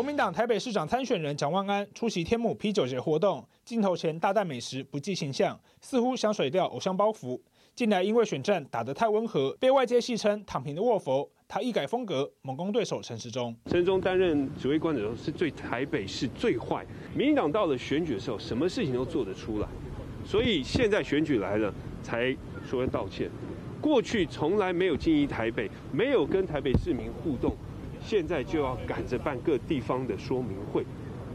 国民党台北市长参选人蒋万安出席天母啤酒节活动，镜头前大啖美食，不计形象，似乎想甩掉偶像包袱。近来因为选战打得太温和，被外界戏称“躺平的卧佛”，他一改风格，猛攻对手陈时中。陈时中担任指挥官的时候，是最台北市最坏。民进党到了选举的时候，什么事情都做得出来，所以现在选举来了，才说道歉。过去从来没有经营台北，没有跟台北市民互动。现在就要赶着办各地方的说明会，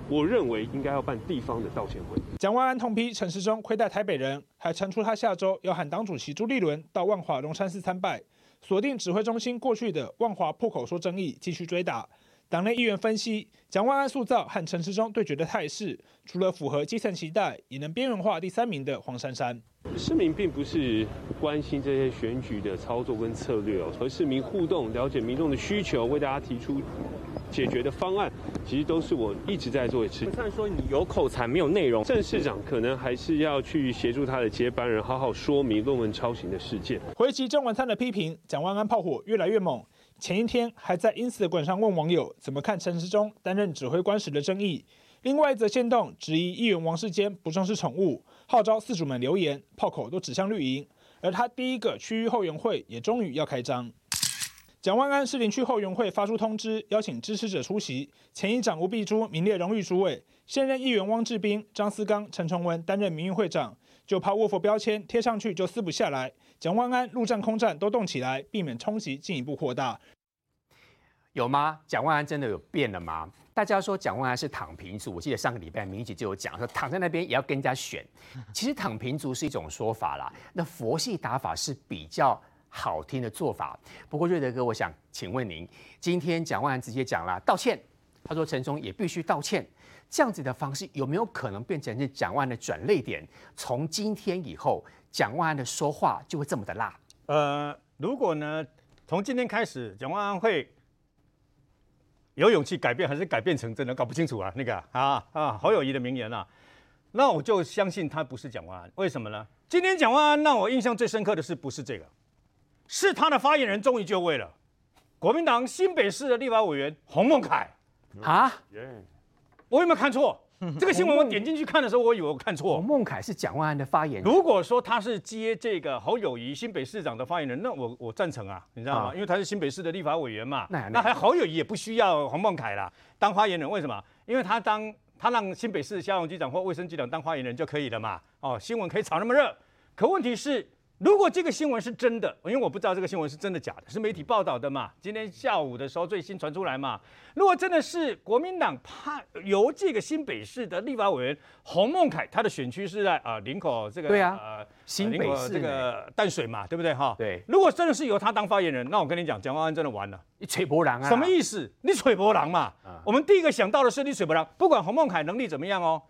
我认为应该要办地方的道歉会。蒋万安痛批陈时中亏待台北人，还传出他下周要喊党主席朱立伦到万华龙山寺参拜，锁定指挥中心过去的万华破口说争议，继续追打。党内议员分析，蒋万安塑造和陈时中对决的态势，除了符合基层期待，也能边缘化第三名的黄珊珊。市民并不是关心这些选举的操作跟策略哦，和市民互动，了解民众的需求，为大家提出解决的方案，其实都是我一直在做的事情。虽然说你有口才没有内容，郑市长可能还是要去协助他的接班人，好好说明论文抄袭的事件。回击郑文灿的批评，蒋万安炮火越来越猛。前一天还在 Instagram 上问网友怎么看陈时中担任指挥官时的争议，另外一则线动质疑议员王世坚不重视宠物，号召饲主们留言，炮口都指向绿营，而他第一个区域后援会也终于要开张。蒋万安士林区后援会发出通知，邀请支持者出席，前议长吴碧珠名列荣誉主委，现任议员汪志斌、张思刚、陈崇文担任名誉会长，就怕卧佛标签贴上去就撕不下来。蒋万安陆战空战都动起来，避免冲击进一步扩大。有吗？蒋万安真的有变了吗？大家说蒋万安是躺平族，我记得上个礼拜民意就有讲说躺在那边也要跟人家选。其实躺平族是一种说法啦，那佛系打法是比较好听的做法。不过瑞德哥，我想请问您，今天蒋万安直接讲了道歉，他说陈忠也必须道歉，这样子的方式有没有可能变成是蒋万安的转捩点？从今天以后，蒋万安的说话就会这么的辣？呃，如果呢，从今天开始，蒋万安会。有勇气改变还是改变成真的搞不清楚啊？那个啊啊，侯友谊的名言啊，那我就相信他不是蒋万安。为什么呢？今天蒋万安让我印象最深刻的是不是这个？是他的发言人终于就位了，国民党新北市的立法委员洪孟凯啊，我有没有看错？这个新闻我点进去看的时候，我以为我看错。洪孟凯是蒋万安的发言人。如果说他是接这个侯友谊新北市长的发言人，那我我赞成啊，你知道吗？啊、因为他是新北市的立法委员嘛。那那还侯友谊也不需要黄孟凯啦当发言人，为什么？因为他当他让新北市消防局长或卫生局长当发言人就可以了嘛。哦，新闻可以炒那么热，可问题是。如果这个新闻是真的，因为我不知道这个新闻是真的假的，是媒体报道的嘛？今天下午的时候最新传出来嘛。如果真的是国民党派由这个新北市的立法委员洪孟凯，他的选区是在啊林口这个对啊，呃新北市这个淡水嘛，对不对哈？对。如果真的是由他当发言人，那我跟你讲，蒋万安真的完了。你吹波浪啊？什么意思？你吹波浪嘛？啊、我们第一个想到的是你吹波浪，不管洪孟凯能力怎么样哦。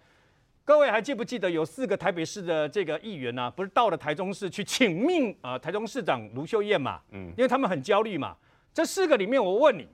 各位还记不记得有四个台北市的这个议员呢、啊？不是到了台中市去请命啊、呃？台中市长卢秀燕嘛，嗯，因为他们很焦虑嘛。这四个里面，我问你，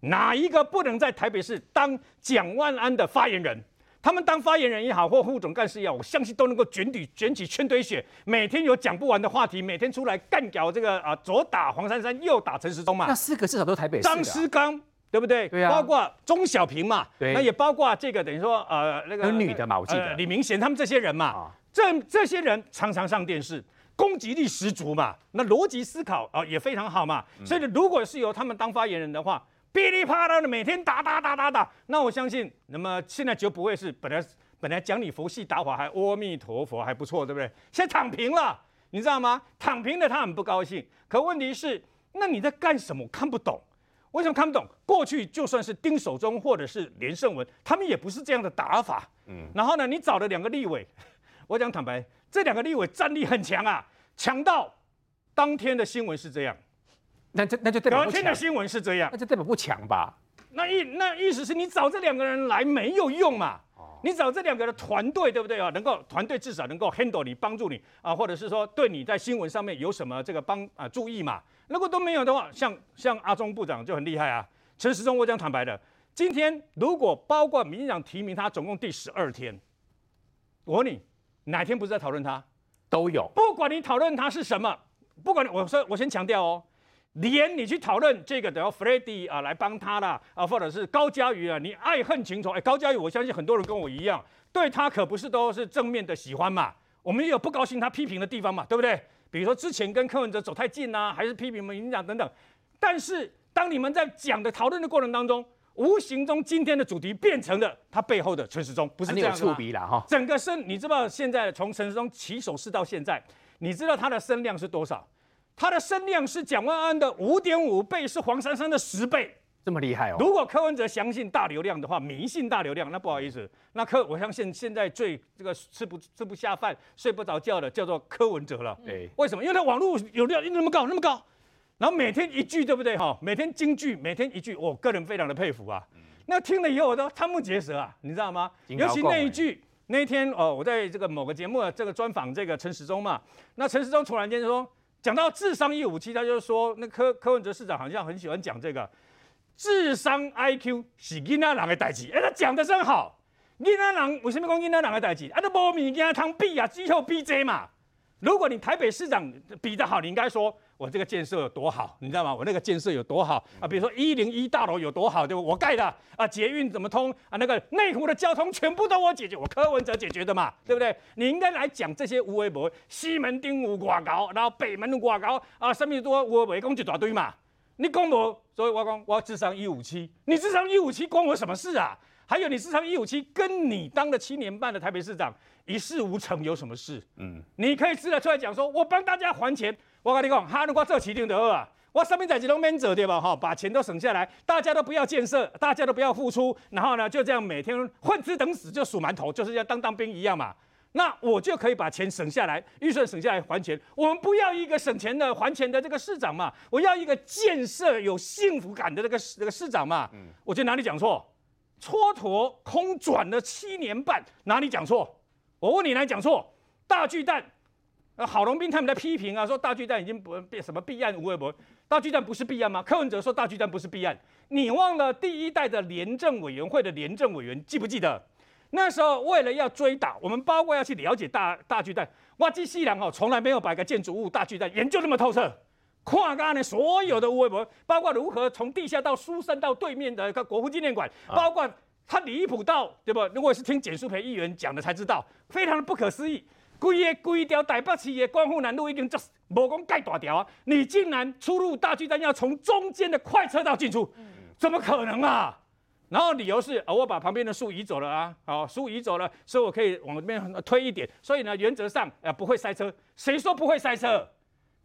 哪一个不能在台北市当蒋万安的发言人？他们当发言人也好，或副总干事也好，我相信都能够卷起卷起圈堆雪，每天有讲不完的话题，每天出来干掉这个啊、呃，左打黄珊珊，右打陈时中嘛。那四个至少都是台北市、啊。张思刚。对不对？对啊，包括钟小平嘛，那也包括这个等于说呃那个女的嘛，我记得、呃、李明贤他们这些人嘛，哦、这这些人常常上电视，攻击力十足嘛，那逻辑思考啊、呃、也非常好嘛，嗯、所以如果是由他们当发言人的话，噼里啪啦的每天打打打打打，那我相信，那么现在就不会是本来本来讲你佛系打法还阿弥陀佛还不错，对不对？现在躺平了，你知道吗？躺平的他很不高兴，可问题是，那你在干什么？我看不懂。为什么看不懂？过去就算是丁守中或者是连胜文，他们也不是这样的打法。嗯，然后呢，你找了两个立委，我讲坦白，这两个立委战力很强啊，强到当天的新闻是这样，那就那就代表不强。隔天的新闻是这样，那就代表不强吧？那意那意思是你找这两个人来没有用嘛？你找这两个的团队，对不对啊？能够团队至少能够 handle 你，帮助你啊，或者是说对你在新闻上面有什么这个帮啊注意嘛？如果都没有的话，像像阿中部长就很厉害啊。陈时中，我讲坦白的，今天如果包括民进党提名他，总共第十二天，我问你，哪天不是在讨论他？都有。不管你讨论他是什么，不管我说我先强调哦，连你去讨论这个，等下 Freddy 啊来帮他啦，啊，或者是高嘉瑜啊，你爱恨情仇，哎，高嘉瑜，我相信很多人跟我一样，对他可不是都是正面的喜欢嘛，我们也有不高兴他批评的地方嘛，对不对？比如说之前跟柯文哲走太近啊，还是批评民进党等等。但是当你们在讲的讨论的过程当中，无形中今天的主题变成了他背后的陈时中，不是这样子吗？整个声，你知道现在从陈时中起手式到现在，你知道他的声量是多少？他的声量是蒋万安的五点五倍，是黄珊珊的十倍，这么厉害哦！如果柯文哲相信大流量的话，迷信大流量，那不好意思，那柯我相信现在最这个吃不吃不下饭、睡不着觉的叫做柯文哲了。对，为什么？因为他网络流量那么高，那么高。然后每天一句，对不对？哈，每天金句，每天一句，我个人非常的佩服啊。那听了以后，我都瞠目结舌啊，你知道吗？尤其那一句，那一天哦，我在这个某个节目这个专访这个陈时中嘛，那陈时中突然间就说，讲到智商一五七，他就说，那柯柯文哲市长好像很喜欢讲这个智商 IQ 是囡仔人的代志，哎，他讲的真好。囡仔人为什么讲囡仔人的代志？啊，都无物件通比啊，只好比这嘛。如果你台北市长比得好，你应该说。我这个建设有多好，你知道吗？我那个建设有多好啊？比如说一零一大楼有多好，对不？我盖的啊，捷运怎么通啊？那个内湖的交通全部都我解决，我柯文哲解决的嘛，对不对？你应该来讲这些无为博，西门町有挂高，然后北门有多高啊？什么多无为讲一大堆嘛？你讲我，所以我讲我智商一五七，你智商一五七关我什么事啊？还有你智商一五七，跟你当了七年半的台北市长一事无成有什么事？嗯，你可以试着出来讲说，我帮大家还钱。我跟你讲，哈，如果做市长就好啊，我上面在这都免做对吧？哈，把钱都省下来，大家都不要建设，大家都不要付出，然后呢，就这样每天混吃等死，就数馒头，就是要当当兵一样嘛。那我就可以把钱省下来，预算省下来还钱。我们不要一个省钱的还钱的这个市长嘛，我要一个建设有幸福感的这个这个市长嘛。嗯，我觉得哪里讲错？蹉跎空转了七年半，哪里讲错？我问你，哪里讲错？大巨蛋。呃，郝龙斌他们在批评啊，说大巨蛋已经不变什么弊案无为不，大巨蛋不是弊案吗？柯文哲说大巨蛋不是弊案，你忘了第一代的廉政委员会的廉政委员记不记得？那时候为了要追打，我们包括要去了解大大巨蛋，哇，基西良哦，从来没有把一个建筑物大巨蛋研究那么透彻，跨干呢所有的无为不，包括如何从地下到疏散到对面的一个国父纪念馆，包括他离谱到对不？如果是听简舒培议员讲的才知道，非常的不可思议。规个规条台北市的光复南路已经就是无讲盖大条啊！你竟然出入大巨蛋要从中间的快车道进出，怎么可能啊？然后理由是啊，我把旁边的树移走了啊，好，树移走了，所以我可以往这边推一点，所以呢，原则上啊不会塞车。谁说不会塞车？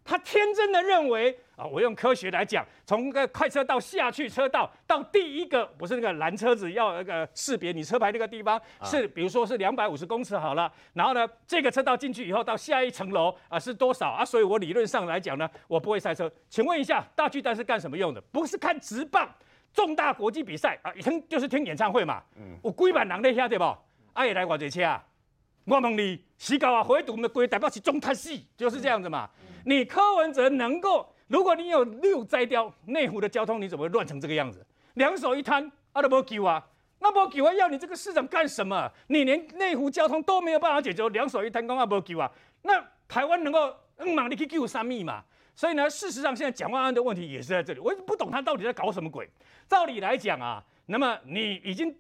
他天真的认为啊，我用科学来讲，从个快车道下去车道到第一个不是那个拦车子要那个识别你车牌那个地方是，比如说是两百五十公尺好了，然后呢，这个车道进去以后到下一层楼啊是多少啊？所以我理论上来讲呢，我不会塞车。请问一下，大巨蛋是干什么用的？不是看直棒重大国际比赛啊，听就是听演唱会嘛。嗯，我规版人在下对不？啊也来我这车啊。我问你，西高啊，回堵我们的规代表是中太细，就是这样子嘛。你柯文哲能够，如果你有六摘掉内湖的交通，你怎么会乱成这个样子？两手一摊，啊都没救啊，那没救啊，要你这个市长干什么？你连内湖交通都没有办法解决，两手一摊，讲阿没救啊，那台湾能够嗯嘛，你去救三密嘛？所以呢，事实上现在蒋万安的问题也是在这里，我不懂他到底在搞什么鬼。照理来讲啊，那么你已经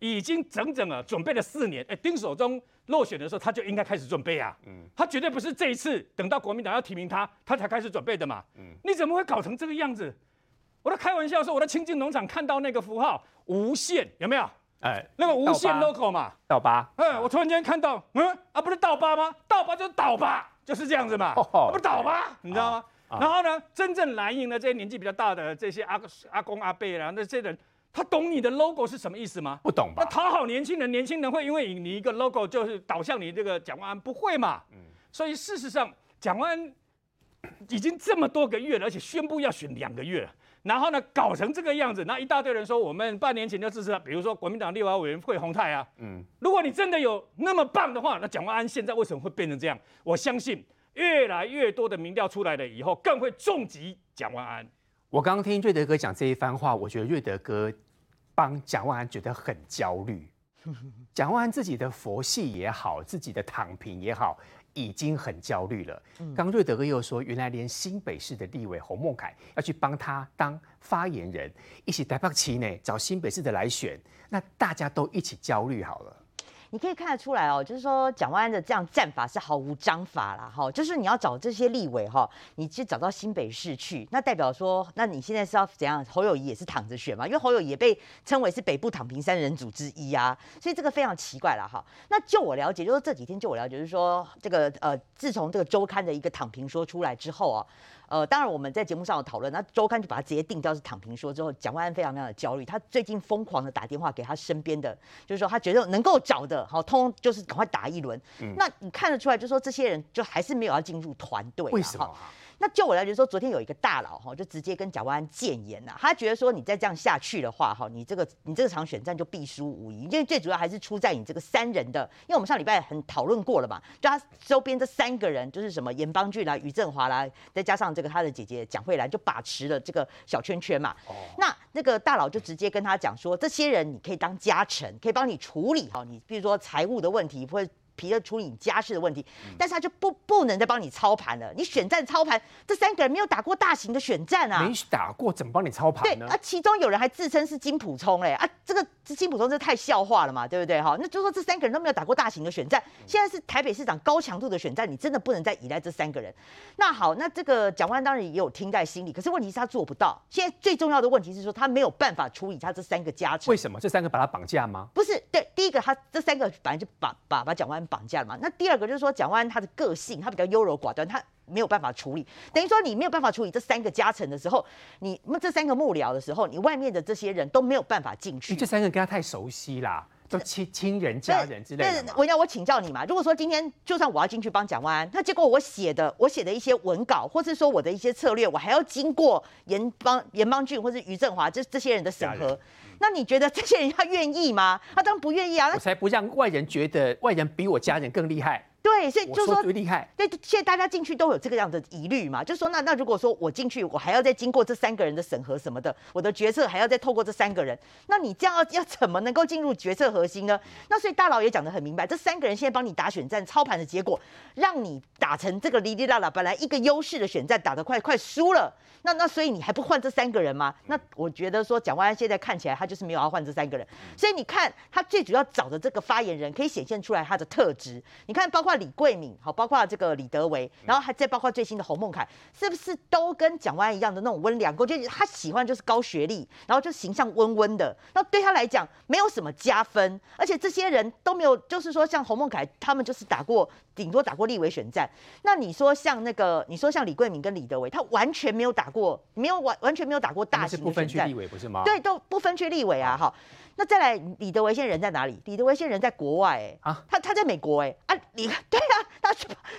已经整整啊准备了四年，哎，丁守中。落选的时候，他就应该开始准备啊。嗯，他绝对不是这一次等到国民党要提名他，他才开始准备的嘛。嗯，你怎么会搞成这个样子？我在开玩笑说，我在清境农场看到那个符号“无限”，有没有？哎，那个无限 logo 嘛，倒八。哎，我突然间看到，嗯啊，不是倒八吗？倒八就是倒八，就是这样子嘛。哦，不是倒八，你知道吗？然后呢，真正蓝营的这些年纪比较大的这些阿阿公阿伯啊，那些人。他懂你的 logo 是什么意思吗？不懂吧？那讨好年轻人，年轻人会因为你一个 logo 就是导向你这个蒋万安，不会嘛？嗯。所以事实上，蒋万安已经这么多个月了，而且宣布要选两个月了，然后呢，搞成这个样子，那一大堆人说我们半年前就支持他，比如说国民党立法委员会洪泰啊。嗯。如果你真的有那么棒的话，那蒋万安现在为什么会变成这样？我相信越来越多的民调出来了以后，更会重击蒋万安。我刚刚听瑞德哥讲这一番话，我觉得瑞德哥帮蒋万安觉得很焦虑。蒋万安自己的佛系也好，自己的躺平也好，已经很焦虑了。刚瑞德哥又说，原来连新北市的立委洪孟楷要去帮他当发言人，一起台北市呢找新北市的来选，那大家都一起焦虑好了。你可以看得出来哦，就是说蒋万安的这样战法是毫无章法啦，哈，就是你要找这些立委哈，你去找到新北市去，那代表说，那你现在是要怎样？侯友宜也是躺着选嘛，因为侯友宜也被称为是北部躺平三人组之一啊，所以这个非常奇怪了哈。那就我了解，就是这几天就我了解，就是说这个呃，自从这个周刊的一个躺平说出来之后啊。呃，当然我们在节目上有讨论，那周刊就把它直接定掉是躺平说之后，蒋万安非常非常的焦虑，他最近疯狂的打电话给他身边的，就是说他觉得能够找的，好通就是赶快打一轮。嗯、那你看得出来，就是说这些人就还是没有要进入团队，为什么？那就我来觉说，昨天有一个大佬哈，就直接跟蒋万安建言呐，他觉得说你再这样下去的话哈，你这个你这个场选战就必输无疑，因为最主要还是出在你这个三人的，因为我们上礼拜很讨论过了嘛，就他周边这三个人就是什么颜邦俊啦、于振华啦，再加上这个他的姐姐蒋惠兰，就把持了这个小圈圈嘛。哦。那那个大佬就直接跟他讲说，这些人你可以当家臣，可以帮你处理好你，比如说财务的问题或者。皮的处理你家事的问题，但是他就不不能再帮你操盘了。你选战操盘，这三个人没有打过大型的选战啊，没打过怎么帮你操盘呢？对啊，其中有人还自称是金普聪嘞啊，这个金普聪这太笑话了嘛，对不对哈？那就说这三个人都没有打过大型的选战，现在是台北市长高强度的选战，你真的不能再依赖这三个人。那好，那这个蒋万当然也有听在心里，可是问题是他做不到。现在最重要的问题是说他没有办法处理他这三个家臣。为什么这三个把他绑架吗？不是，对，第一个他这三个反正就把把把蒋万安绑架了嘛。那第二个就是说，蒋万安他的个性，他比较优柔寡断，他没有办法处理。等于说，你没有办法处理这三个加成的时候，你那这三个幕僚的时候，你外面的这些人都没有办法进去。这三个跟他太熟悉啦，都亲亲人家人之类的。我要我请教你嘛，如果说今天就算我要进去帮蒋万安，那结果我写的我写的一些文稿，或是说我的一些策略，我还要经过严邦严邦俊或是于振华这这些人的审核。那你觉得这些人他愿意吗？他当然不愿意啊！我才不让外人觉得外人比我家人更厉害。对，所以就是说，最厉害。对，现在大家进去都有这个样的疑虑嘛，就是说，那那如果说我进去，我还要再经过这三个人的审核什么的，我的决策还要再透过这三个人，那你这样要要怎么能够进入决策核心呢？那所以大佬也讲得很明白，这三个人现在帮你打选战操盘的结果，让你打成这个哩哩啦啦，本来一个优势的选战打得快快输了，那那所以你还不换这三个人吗？那我觉得说，蒋万安现在看起来他就是没有要换这三个人，所以你看他最主要找的这个发言人，可以显现出来他的特质。你看，包括李桂敏，好。包括这个李德维，然后还再包括最新的侯孟凯，是不是都跟蒋万安一样的那种温良恭？就是他喜欢就是高学历，然后就形象温温的。那对他来讲没有什么加分，而且这些人都没有，就是说像侯孟凯他们就是打过，顶多打过立委选战。那你说像那个，你说像李桂敏跟李德维，他完全没有打过，没有完完全没有打过大型的选战。不分区立委不是吗？对，都不分区立委啊，哈。那再来，李德维现在人在哪里？李德维现在人在国外、欸，哎，啊，他他在美国、欸，哎，啊，你 对啊，他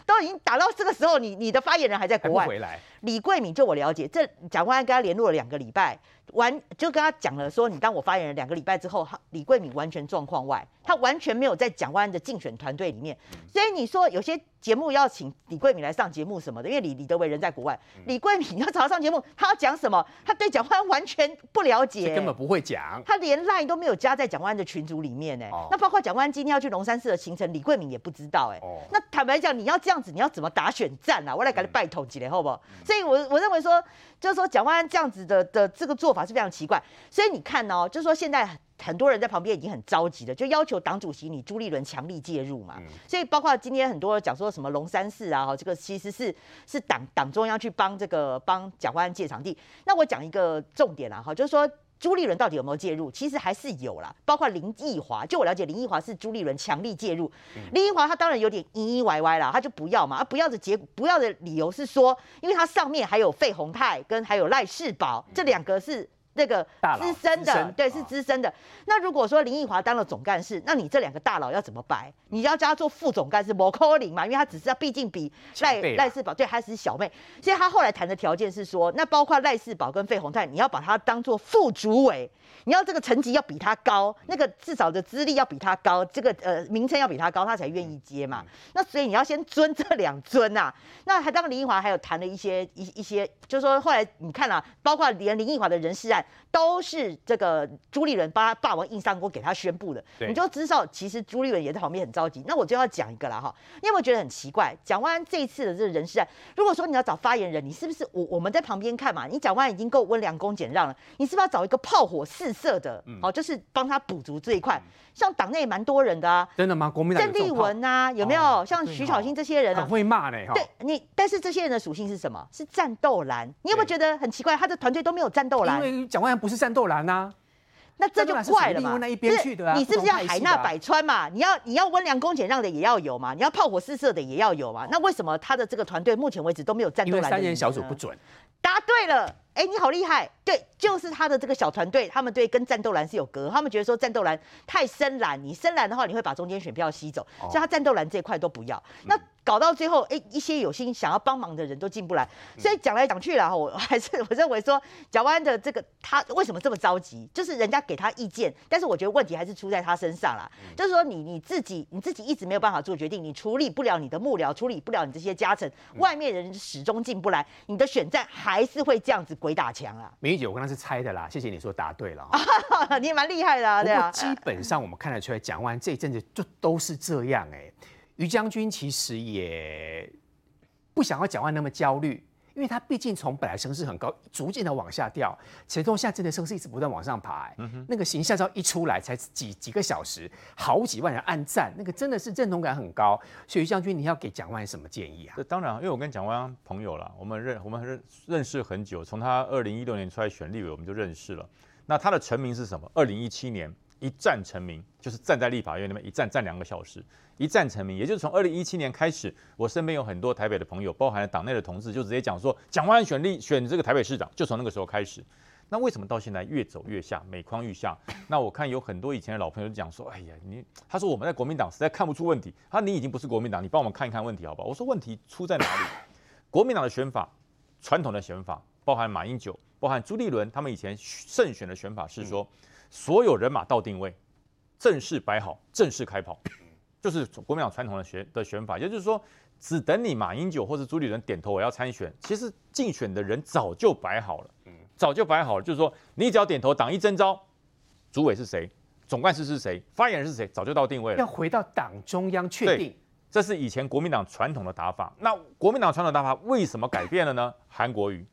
都已经打到这个时候，你你的发言人还在国外。回来。李桂敏，就我了解，这蒋万安跟他联络了两个礼拜。完就跟他讲了，说你当我发言人两个礼拜之后，李桂敏完全状况外，他完全没有在蒋万安的竞选团队里面。所以你说有些节目要请李桂敏来上节目什么的，因为李李德维人在国外，李桂敏 要找他上节目，他要讲什么？他对蒋万安完全不了解，根本不会讲，他连赖都没有加在蒋万安的群组里面呢。哦、那包括蒋万安今天要去龙山寺的行程，李桂敏也不知道哎。哦、那坦白讲，你要这样子，你要怎么打选战啊？我来给你拜托几年，好不好？嗯、所以我我认为说。就是说，蒋万安这样子的的这个做法是非常奇怪，所以你看哦，就是说现在很多人在旁边已经很着急了，就要求党主席你朱立伦强力介入嘛。所以包括今天很多人讲说什么龙山寺啊，这个其实是是党党中央去帮这个帮蒋万安借场地。那我讲一个重点啦，哈，就是说。朱立伦到底有没有介入？其实还是有啦，包括林奕华。就我了解，林奕华是朱立伦强力介入。嗯、林奕华他当然有点咿咿歪歪啦，他就不要嘛。啊，不要的结果，不要的理由是说，因为他上面还有费鸿泰跟还有赖世宝，这两个是。那个资深的，深对，是资深的。哦、那如果说林奕华当了总干事，那你这两个大佬要怎么摆？你要叫他做副总干事，莫可能嘛？因为他只是要，毕竟比赖赖世宝对，他是小妹。所以他后来谈的条件是说，那包括赖世宝跟费鸿泰，你要把他当做副主委，你要这个层级要比他高，那个至少的资历要比他高，这个呃名称要比他高，他才愿意接嘛。嗯、那所以你要先尊这两尊呐、啊。那还当林奕华还有谈了一些一一些，就是说后来你看啊，包括连林奕华的人事案。都是这个朱立伦帮他霸王硬上弓给他宣布的，你就知道其实朱立伦也在旁边很着急。那我就要讲一个了哈，你有没有觉得很奇怪？蒋万安这一次的这个人事案，如果说你要找发言人，你是不是我我们在旁边看嘛？你蒋万安已经够温良恭俭让了，你是不是要找一个炮火四色的？好，就是帮他补足这一块。像党内蛮多人的啊，真的吗？国民党郑丽文啊，有没有？像徐巧芯这些人啊，很会骂呢。对你，但是这些人的属性是什么？是战斗蓝。你有没有觉得很奇怪？他的团队都没有战斗蓝，因为蒋万安不是战斗蓝呐。那这就怪了嘛？那一边去的啊，你是不是要海纳百川嘛？你要你要温良恭俭让的也要有嘛？你要炮火四射的也要有嘛？那为什么他的这个团队目前为止都没有战斗蓝？因为三人小组不准。答对了。哎，你好厉害！对，就是他的这个小团队，他们对跟战斗蓝是有隔，他们觉得说战斗蓝太深蓝，你深蓝的话，你会把中间选票吸走，所以他战斗蓝这一块都不要。那搞到最后，哎，一些有心想要帮忙的人都进不来，所以讲来讲去了，我 还是我认为说，蒋万安的这个他为什么这么着急？就是人家给他意见，但是我觉得问题还是出在他身上啦。就是说你你自己你自己一直没有办法做决定，你处理不了你的幕僚，处理不了你这些家臣，外面人始终进不来，你的选战还是会这样子。鬼打墙啊！明玉姐，我刚刚是猜的啦，谢谢你说答对了，你也蛮厉害的啊，对啊。基本上我们看得出来，蒋万这一阵子就都是这样哎、欸。于将军其实也不想要蒋万那么焦虑。因为他毕竟从本来声势很高，逐渐的往下掉，且从现在真的声势一直不断往上爬、欸。嗯，那个形象照一出来，才几几个小时，好几万人按赞，那个真的是认同感很高。所以于将军，你要给蒋万什么建议啊？当然，因为我跟蒋万朋友了，我们认 我们认认识很久，从他二零一六年出来选立委，我们就认识了。那他的成名是什么？二零一七年。一战成名，就是站在立法院那边一站站两个小时，一战成名，也就是从二零一七年开始，我身边有很多台北的朋友，包含了党内的同志，就直接讲说，蒋万安选立选这个台北市长，就从那个时候开始。那为什么到现在越走越下，每况愈下？那我看有很多以前的老朋友讲说，哎呀，你他说我们在国民党实在看不出问题，他说你已经不是国民党，你帮我们看一看问题好不好？我说问题出在哪里？国民党的选法，传统的选法，包含马英九，包含朱立伦，他们以前胜选的选法是说。所有人马到定位，正式摆好，正式开跑，就是国民党传统的选的选法，也就是说，只等你马英九或者朱立伦点头我要参选，其实竞选的人早就摆好了，早就摆好了，就是说你只要点头，党一征召，主委是谁，总干事是谁，发言人是谁，早就到定位了。要回到党中央确定，这是以前国民党传统的打法。那国民党传统打法为什么改变了呢？韩国瑜。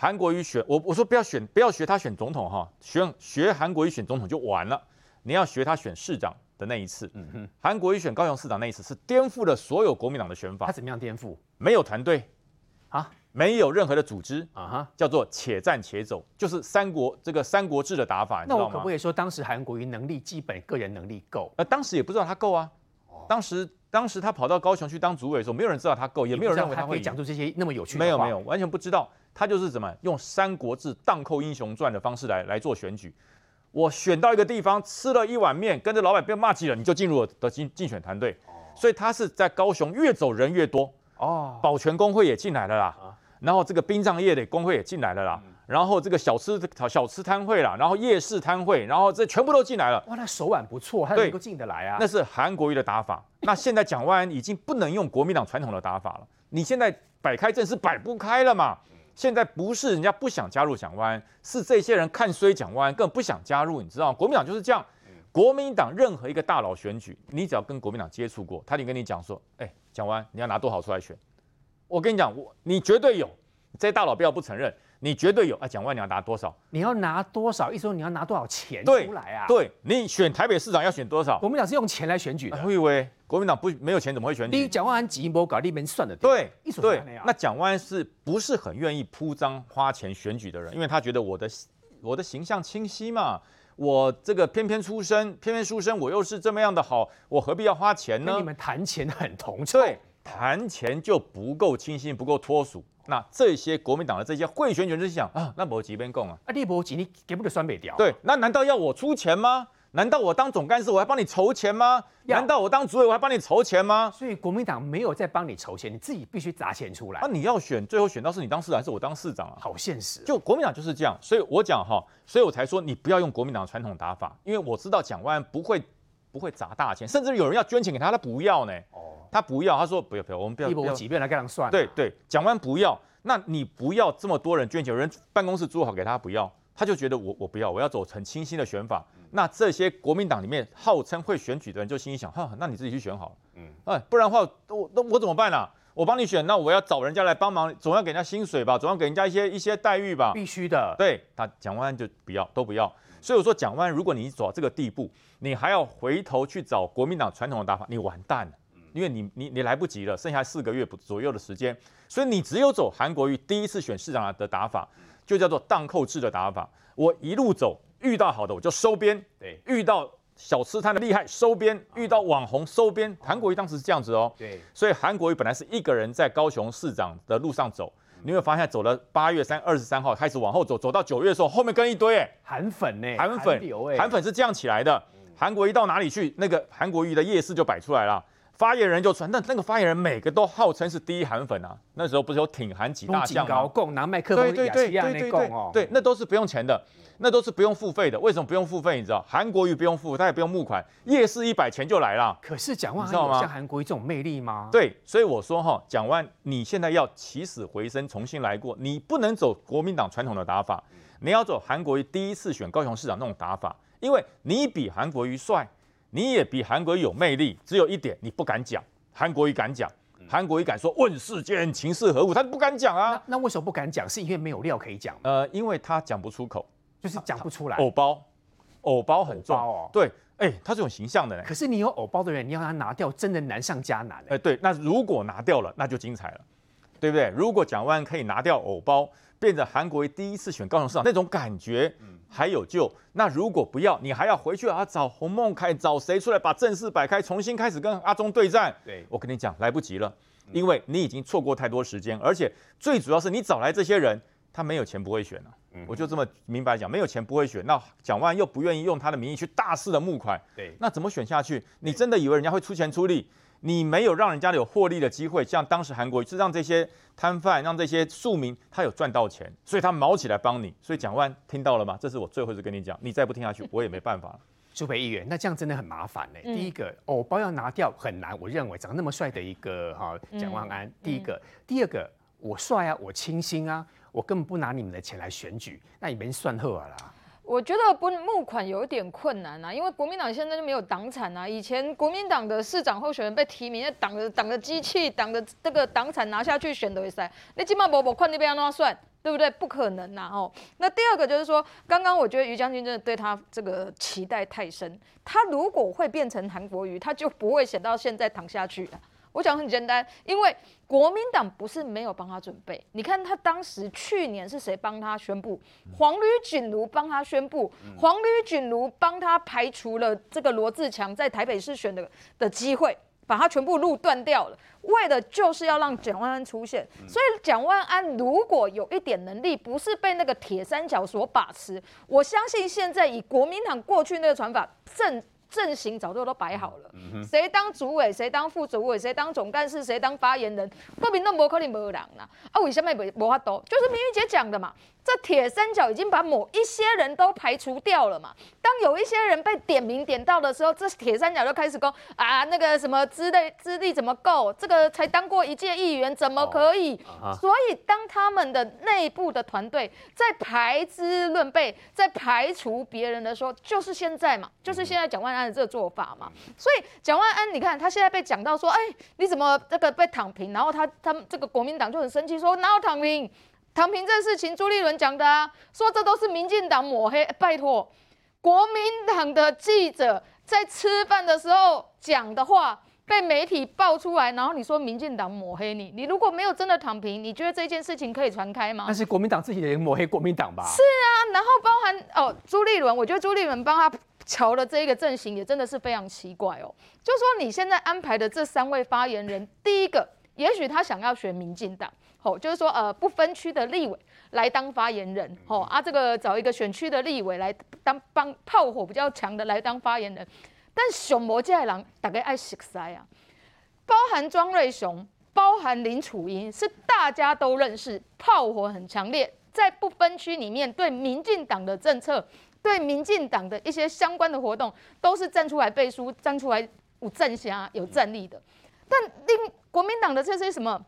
韩国瑜选我，我说不要选，不要学他选总统哈，学学韩国瑜选总统就完了。你要学他选市长的那一次，嗯哼，韩国瑜选高雄市长那一次是颠覆了所有国民党的选法。他怎么样颠覆？没有团队啊，没有任何的组织啊哈，叫做且战且走，就是三国这个三国志的打法，你知道吗？那我可不可以说当时韩国瑜能力基本个人能力够？呃，当时也不知道他够啊，当时。当时他跑到高雄去当主委的时候，没有人知道他够，也没有人认为他会讲出这些那么有趣的话。没有没有，完全不知道。他就是怎么用《三国志》荡寇英雄传的方式来来做选举。我选到一个地方，吃了一碗面，跟着老板被骂几了，你就进入我的竞竞选团队。所以他是在高雄越走人越多哦，保全工会也进来了啦，然后这个殡葬业的工会也进来了啦。然后这个小吃小吃摊会啦，然后夜市摊会，然后这全部都进来了。哇，那手腕不错，他能够进得来啊。那是韩国瑜的打法。那现在蒋万安已经不能用国民党传统的打法了。你现在摆开阵是摆不开了嘛？现在不是人家不想加入蒋万安，是这些人看衰蒋万安，根本不想加入。你知道，国民党就是这样。国民党任何一个大佬选举，你只要跟国民党接触过，他就跟你讲说：“哎，蒋万安，你要拿多少出来选？”我跟你讲，我你绝对有。这些大佬不要不承认。你绝对有啊！蒋万你要拿多少？你要拿多少？意思说你要拿多少钱出来啊？对，对你选台北市长要选多少？国民党是用钱来选举的。我以为国民党不没有钱怎么会选举？第一，蒋万安几亿搞那边算的。对，对，那蒋万安是不是很愿意铺张花钱选举的人？因为他觉得我的我的形象清晰嘛，我这个偏偏出身，偏偏出身，我又是这么样的好，我何必要花钱呢？你们谈钱很同臭，对，谈钱就不够清新，不够脱俗。那这些国民党的这些贿选人就想啊，那没几边供啊？啊，你没几，你给不得酸北调？对，那难道要我出钱吗？难道我当总干事我还帮你筹钱吗？难道我当主委我还帮你筹钱吗？所以国民党没有在帮你筹钱，你自己必须砸钱出来。那、啊、你要选，最后选到是你当市长还是我当市长啊？好现实。就国民党就是这样，所以我讲哈，所以我才说你不要用国民党的传统打法，因为我知道蒋万安不会不会砸大钱，甚至有人要捐钱给他，他不要呢。哦，他不要，他说不要不要，我们不要。一波几遍来跟算。对对，蒋万安不要。那你不要这么多人捐钱，有人办公室租好给他不要，他就觉得我我不要，我要走很清新的选法。那这些国民党里面号称会选举的人就心里想，哈，那你自己去选好了，嗯，哎，不然的话，我那我怎么办呢、啊？我帮你选，那我要找人家来帮忙，总要给人家薪水吧，总要给人家一些一些待遇吧，必须的。对，他蒋万安就不要，都不要。所以我说，蒋万，如果你走到这个地步，你还要回头去找国民党传统的打法，你完蛋了，因为你你你来不及了，剩下四个月左右的时间，所以你只有走韩国瑜第一次选市长的打法，就叫做荡寇制的打法。我一路走，遇到好的我就收编，对，遇到小吃摊的厉害收编，遇到网红收编。韩国瑜当时是这样子哦，对，所以韩国瑜本来是一个人在高雄市长的路上走，你会发现走了八月三二十三号开始往后走，走到九月的时候，后面跟一堆哎韩粉呢，韩粉韩粉是这样起来的。韩国一到哪里去，那个韩国瑜的夜市就摆出来了。发言人就传，那那个发言人每个都号称是第一韩粉啊。那时候不是有挺韩几大将吗？共拿麦克风，对对对对对对，对，那都是不用钱的，那都是不用付费的。为什么不用付费？你知道，韩国瑜不用付，他也不用募款，夜市一百钱就来了。可是蒋万安有像韩国瑜这种魅力吗？对，所以我说哈，蒋万，你现在要起死回生，重新来过，你不能走国民党传统的打法，你要走韩国瑜第一次选高雄市长那种打法，因为你比韩国瑜帅。你也比韩国瑜有魅力，只有一点你不敢讲。韩国瑜敢讲，韩国瑜敢说问世间情是何物，他不敢讲啊。那，那为什么不敢讲？是因为没有料可以讲？呃，因为他讲不出口，就是讲不出来。偶包，偶包很重哦。对，哎、欸，他这种形象的人。可是你有偶包的人，你要他拿掉，真的难上加难。哎、欸，对，那如果拿掉了，那就精彩了，对不对？如果蒋万可以拿掉偶包，变成韩国瑜第一次选高雄市长那种感觉。还有救？那如果不要，你还要回去啊？找洪孟楷，找谁出来把阵势摆开，重新开始跟阿中对战？对，我跟你讲，来不及了，因为你已经错过太多时间，而且最主要是你找来这些人，他没有钱不会选啊。我就这么明白讲，没有钱不会选。那蒋万又不愿意用他的名义去大肆的募款，对，那怎么选下去？你真的以为人家会出钱出力？你没有让人家有获利的机会，像当时韩国是让这些摊贩、让这些庶民他有赚到钱，所以他毛起来帮你。所以蒋万安听到了吗？这是我最后一次跟你讲，你再不听下去，我也没办法了。苏培议员，那这样真的很麻烦呢。第一个，偶包要拿掉很难，我认为长得那么帅的一个哈蒋万安。第一个，第二个，我帅啊，我清新啊，我根本不拿你们的钱来选举，那你们算贺啊啦。我觉得不募款有一点困难啊，因为国民党现在就没有党产啊。以前国民党的市长候选人被提名，党的党的机器、党的这个党产拿下去选的赛，你起码不不看那边要那算，对不对？不可能呐哦。那第二个就是说，刚刚我觉得于将军真的对他这个期待太深，他如果会变成韩国瑜，他就不会选到现在躺下去了。我讲很简单，因为国民党不是没有帮他准备。你看他当时去年是谁帮他宣布？黄吕锦如帮他宣布，黄吕锦如帮他排除了这个罗志强在台北市选的的机会，把他全部路断掉了，为的就是要让蒋万安出现。所以蒋万安如果有一点能力，不是被那个铁三角所把持，我相信现在以国民党过去那个传法正。阵型早就都摆好了，谁当主委，谁当副主委，谁当总干事，谁当发言人，国民党无可能没人呐。啊，为什么没无法度？就是明玉姐讲的嘛。这铁三角已经把某一些人都排除掉了嘛。当有一些人被点名点到的时候，这铁三角就开始攻啊，那个什么资历资历怎么够？这个才当过一届议员，怎么可以？所以当他们的内部的团队在排资论辈，在排除别人的时候，就是现在嘛，就是现在蒋万安的这个做法嘛。所以蒋万安，你看他现在被讲到说，哎，你怎么这个被躺平？然后他他们这个国民党就很生气，说哪有躺平？躺平这事情，朱立伦讲的啊，说这都是民进党抹黑。拜托，国民党的记者在吃饭的时候讲的话被媒体爆出来，然后你说民进党抹黑你，你如果没有真的躺平，你觉得这件事情可以传开吗？那是国民党自己的人抹黑国民党吧？是啊，然后包含哦，朱立伦，我觉得朱立伦帮他瞧了这一个阵型也真的是非常奇怪哦。就说你现在安排的这三位发言人，第一个，也许他想要选民进党。吼，就是说，呃，不分区的立委来当发言人，吼啊，这个找一个选区的立委来当帮炮火比较强的来当发言人，但熊魔界人大概爱食塞啊，包含庄瑞雄，包含林楚英，是大家都认识，炮火很强烈，在不分区里面对民进党的政策，对民进党的一些相关的活动，都是站出来背书，站出来有正侠有战力的，但另国民党的这些什么？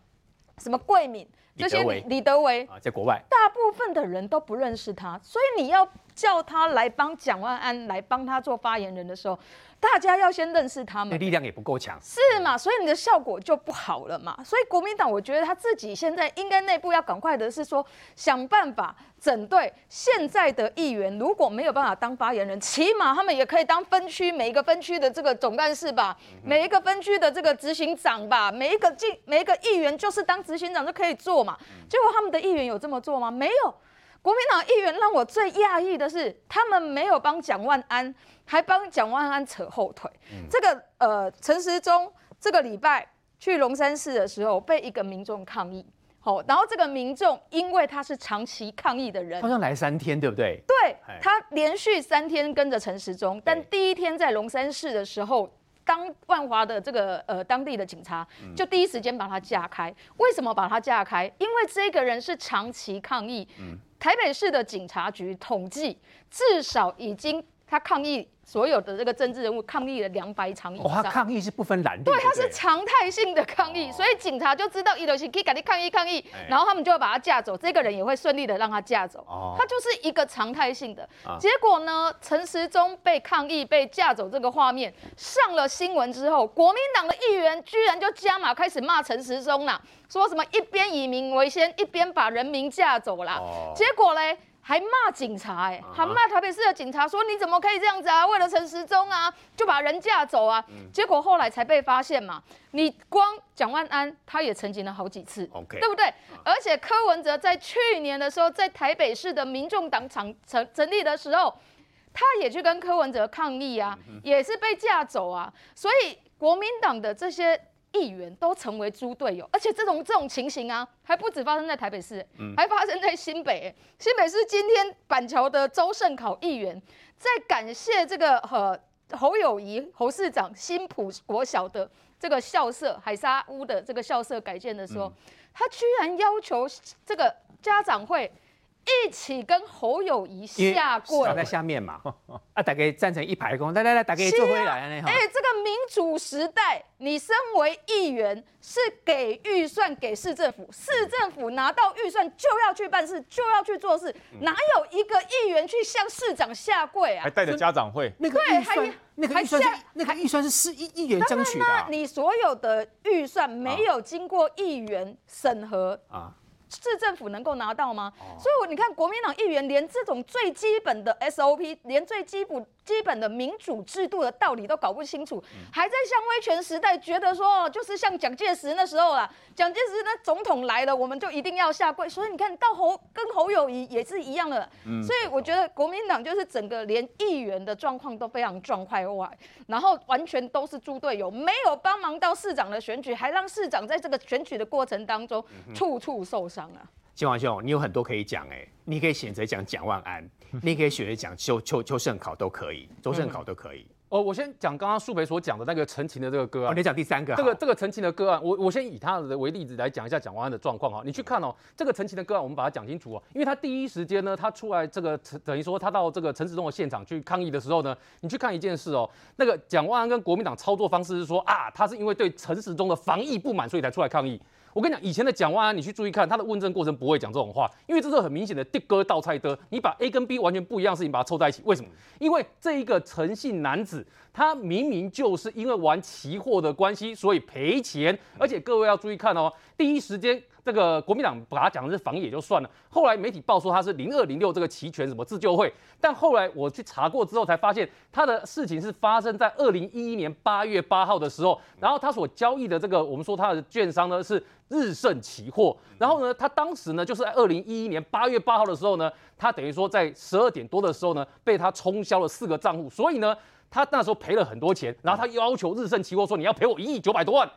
什么桂敏这些李德维啊，在国外。大部分的人都不认识他，所以你要叫他来帮蒋万安来帮他做发言人的时候。大家要先认识他们，力量也不够强，是嘛？所以你的效果就不好了嘛。所以国民党，我觉得他自己现在应该内部要赶快的是说，想办法整队现在的议员，如果没有办法当发言人，起码他们也可以当分区每一个分区的这个总干事吧，每一个分区的这个执行长吧，每一个进每一个议员就是当执行长就可以做嘛。结果他们的议员有这么做吗？没有。国民党议员让我最讶异的是，他们没有帮蒋万安。还帮蒋万安扯后腿。嗯、这个呃，陈时中这个礼拜去龙山寺的时候，被一个民众抗议。好，然后这个民众因为他是长期抗议的人，好像来三天，对不对？对，他连续三天跟着陈时中，但第一天在龙山寺的时候，当万华的这个呃当地的警察就第一时间把他架开。为什么把他架开？因为这个人是长期抗议。台北市的警察局统计，至少已经他抗议。所有的这个政治人物抗议了两百场以上，哦，他抗议是不分蓝绿，对，他是常态性的抗议，哦、所以警察就知道伊德西可以赶紧抗议抗议，哎、然后他们就会把他架走，这个人也会顺利的让他架走，哦、他就是一个常态性的。啊、结果呢，陈时中被抗议被架走这个画面上了新闻之后，国民党的议员居然就加码开始骂陈时中啦，说什么一边以民为先，一边把人民架走啦，哦、结果嘞。还骂警察哎、欸，还骂台北市的警察说，你怎么可以这样子啊？为了陈时中啊，就把人架走啊。结果后来才被发现嘛。你光蒋万安他也曾经了好几次.对不对？而且柯文哲在去年的时候，在台北市的民众党场成成立的时候，他也去跟柯文哲抗议啊，也是被架走啊。所以国民党的这些。议员都成为猪队友，而且这种这种情形啊，还不止发生在台北市，还发生在新北。新北市今天板桥的周盛考议员在感谢这个呃侯友谊侯市长新浦国小的这个校舍海沙屋的这个校舍改建的时候，他居然要求这个家长会。一起跟侯友谊下跪，在下面嘛，啊，大概站成一排公，来来来，大家坐回来哎，这个民主时代，你身为议员是给预算给市政府，市政府拿到预算就要去办事，就要去做事，哪有一个议员去向市长下跪啊？还带着家长会，那个预算，那个预算，那个预算是市议议员争取的。你所有的预算没有经过议员审核啊？市政府能够拿到吗？所以，我你看，国民党议员连这种最基本的 SOP，连最基本基本的民主制度的道理都搞不清楚，还在像威权时代，觉得说就是像蒋介石那时候啦，蒋介石那总统来了，我们就一定要下跪。所以你看到侯跟侯友谊也是一样的。所以我觉得国民党就是整个连议员的状况都非常状态外，然后完全都是猪队友，没有帮忙到市长的选举，还让市长在这个选举的过程当中处处受伤。金王兄，你有很多可以讲哎，你可以选择讲蒋万安，你可以选择讲邱邱邱胜考都可以，周胜考都可以。哦，我先讲刚刚树培所讲的那个陈情的这个个案。哦，你讲第三个。这个这个陈情的个案，我我先以他的为例子来讲一下蒋万安的状况哈。你去看哦，这个陈情的个案，我们把它讲清楚哦，因为他第一时间呢，他出来这个等于说他到这个陈时中的现场去抗议的时候呢，你去看一件事哦，那个蒋万安跟国民党操作方式是说啊，他是因为对陈时中的防疫不满，所以才出来抗议。我跟你讲，以前的蒋万安，你去注意看他的问政过程，不会讲这种话，因为这是很明显的的哥倒菜的。你把 A 跟 B 完全不一样的事情把它凑在一起，为什么？因为这一个陈姓男子，他明明就是因为玩期货的关系，所以赔钱。而且各位要注意看哦，第一时间。这个国民党把他讲的是防疫也就算了，后来媒体报说他是零二零六这个期权什么自救会，但后来我去查过之后才发现，他的事情是发生在二零一一年八月八号的时候，然后他所交易的这个我们说他的券商呢是日盛期货，然后呢他当时呢就是在二零一一年八月八号的时候呢，他等于说在十二点多的时候呢被他冲销了四个账户，所以呢他那时候赔了很多钱，然后他要求日盛期货说你要赔我一亿九百多万。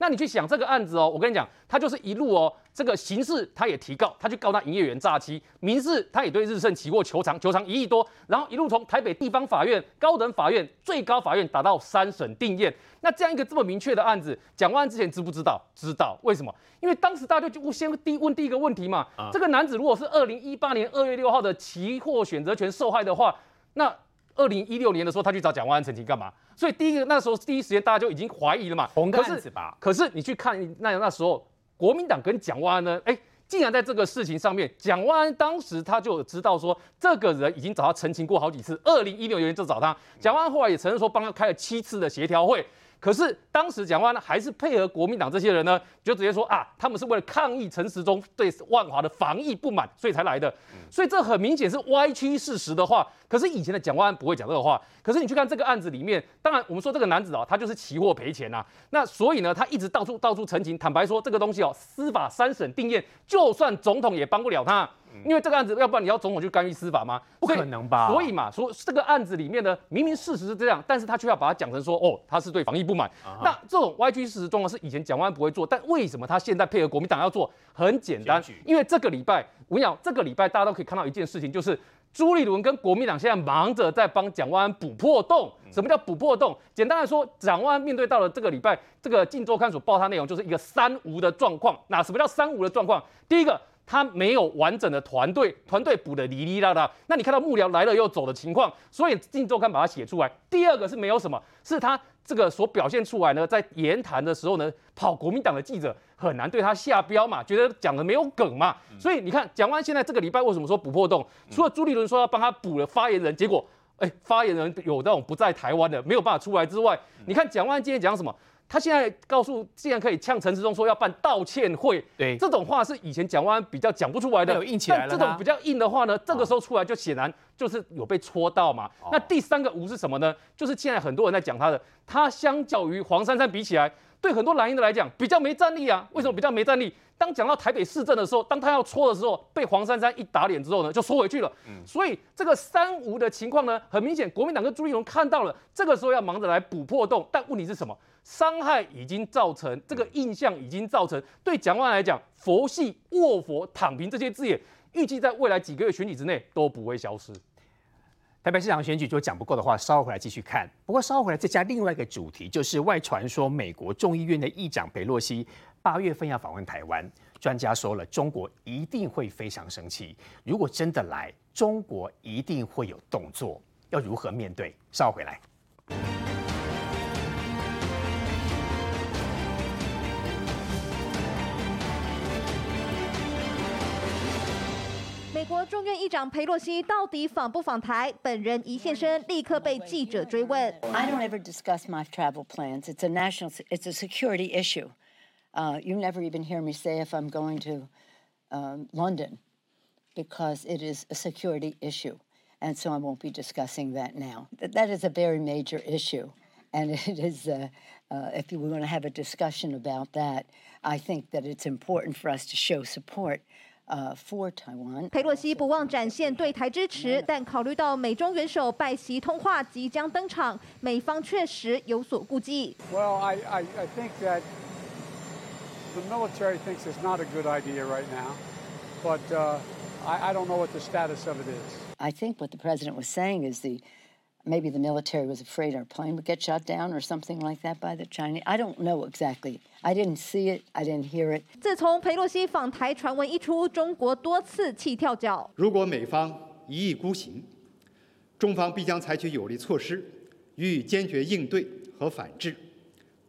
那你去想这个案子哦，我跟你讲，他就是一路哦，这个刑事他也提告，他去告他营业员诈欺；民事他也对日盛期货求偿，求偿一亿多，然后一路从台北地方法院、高等法院、最高法院打到三审定谳。那这样一个这么明确的案子，蒋万安之前知不知道？知道，为什么？因为当时大家就先第问第一个问题嘛，啊、这个男子如果是二零一八年二月六号的期货选择权受害的话，那二零一六年的时候他去找蒋万安澄清干嘛？所以第一个那时候第一时间大家就已经怀疑了嘛，红个案子吧。可是，可是你去看那那时候国民党跟蒋万安呢，哎，竟然在这个事情上面，蒋万安当时他就知道说，这个人已经找他澄清过好几次，二零一六年就找他，蒋万安后来也承认说帮他开了七次的协调会。可是当时蒋万安还是配合国民党这些人呢，就直接说啊，他们是为了抗议陈时中对万华的防疫不满，所以才来的。所以这很明显是歪曲事实的话。可是以前的蒋万安不会讲这个话。可是你去看这个案子里面，当然我们说这个男子啊，他就是期货赔钱呐。那所以呢，他一直到处到处澄清，坦白说这个东西哦，司法三审定谳，就算总统也帮不了他。因为这个案子，要不然你要总统去干预司法吗？不可能吧？所以嘛，说这个案子里面呢，明明事实是这样，但是他却要把它讲成说，哦，他是对防疫不满。Uh huh. 那这种歪曲事实状况是以前蒋万安不会做，但为什么他现在配合国民党要做？很简单，因为这个礼拜，我跟你讲，这个礼拜大家都可以看到一件事情，就是朱立伦跟国民党现在忙着在帮蒋万安补破洞。什么叫补破洞？简单来说，蒋万安面对到了这个礼拜，这个《镜周刊》所报他内容就是一个三无的状况。那什么叫三无的状况？第一个。他没有完整的团队，团队补的哩哩啦啦。那你看到幕僚来了又走的情况，所以《镜周刊》把它写出来。第二个是没有什么，是他这个所表现出来呢，在言谈的时候呢，跑国民党的记者很难对他下标嘛，觉得讲的没有梗嘛。所以你看，蒋万安现在这个礼拜为什么说补破洞？除了朱立伦说要帮他补了发言人，结果哎，发言人有那种不在台湾的，没有办法出来之外，你看蒋万安今天讲什么？他现在告诉，既然可以呛陈志忠说要办道歉会，对，这种话是以前蒋万安比较讲不出来的，有硬起来了。这种比较硬的话呢，这个时候出来就显然就是有被戳到嘛。哦、那第三个无是什么呢？就是现在很多人在讲他的，他相较于黄珊珊比起来，对很多蓝营的来讲比较没战力啊。为什么比较没战力？当讲到台北市政的时候，当他要戳的时候，被黄珊珊一打脸之后呢，就缩回去了。嗯，所以这个三无的情况呢，很明显，国民党跟朱立伦看到了，这个时候要忙着来补破洞。但问题是什么？伤害已经造成，这个印象已经造成。对蒋万安来讲，佛系、卧佛、躺平这些字眼，预计在未来几个月选举之内都不会消失。台北市长选举如果讲不够的话，稍后回来继续看。不过稍后回来再加另外一个主题，就是外传说美国众议院的议长裴洛西。八月份要访问台湾，专家说了，中国一定会非常生气。如果真的来，中国一定会有动作，要如何面对？稍后回来。国众院议长裴洛西到底访不访台？本人一现身，立刻被记者追问。I don't ever discuss my travel plans. It's a national, it's a security issue. Uh, you never even hear me say if I'm going to um, London because it is a security issue. And so I won't be discussing that now. That is a very major issue. And it is, uh, uh, if we want to have a discussion about that, I think that it's important for us to show support uh, for Taiwan. 裴洛西不忘展现对台支持，但考虑到美中元首拜习通话即将登场，美方确实有所顾忌。Well, I, I, I think that the military thinks it's not a good idea right now, but uh, I, I don't know what the status of it is. I think what the president was saying is the maybe the military was afraid our plane would get shot down or something like that by the Chinese. I don't know exactly. I didn't see it. I didn't hear it. 自从裴洛西访台传闻一出，中国多次气跳脚。如果美方一意孤行，中方必将采取有力措施予以坚决应对和反制。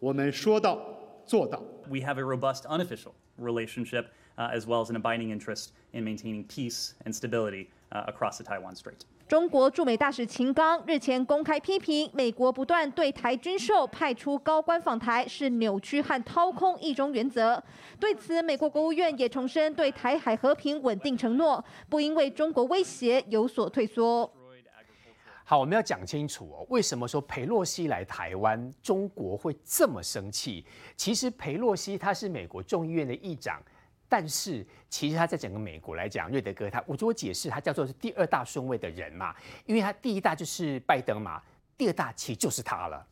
我们说到做到。we have a robust unofficial relationship, uh, as well as an abiding interest in maintaining peace and stability uh, across the Taiwan Strait. 中国驻美大使秦刚日前公开批评，美国不断对台军售、派出高官访台是扭曲和掏空一中原则。对此，美国国务院也重申对台海和平稳定承诺，不因为中国威胁有所退缩。好，我们要讲清楚哦，为什么说裴洛西来台湾，中国会这么生气？其实裴洛西他是美国众议院的议长，但是其实他在整个美国来讲，瑞德哥他，我就会解释，他叫做是第二大顺位的人嘛，因为他第一大就是拜登嘛，第二大其实就是他了。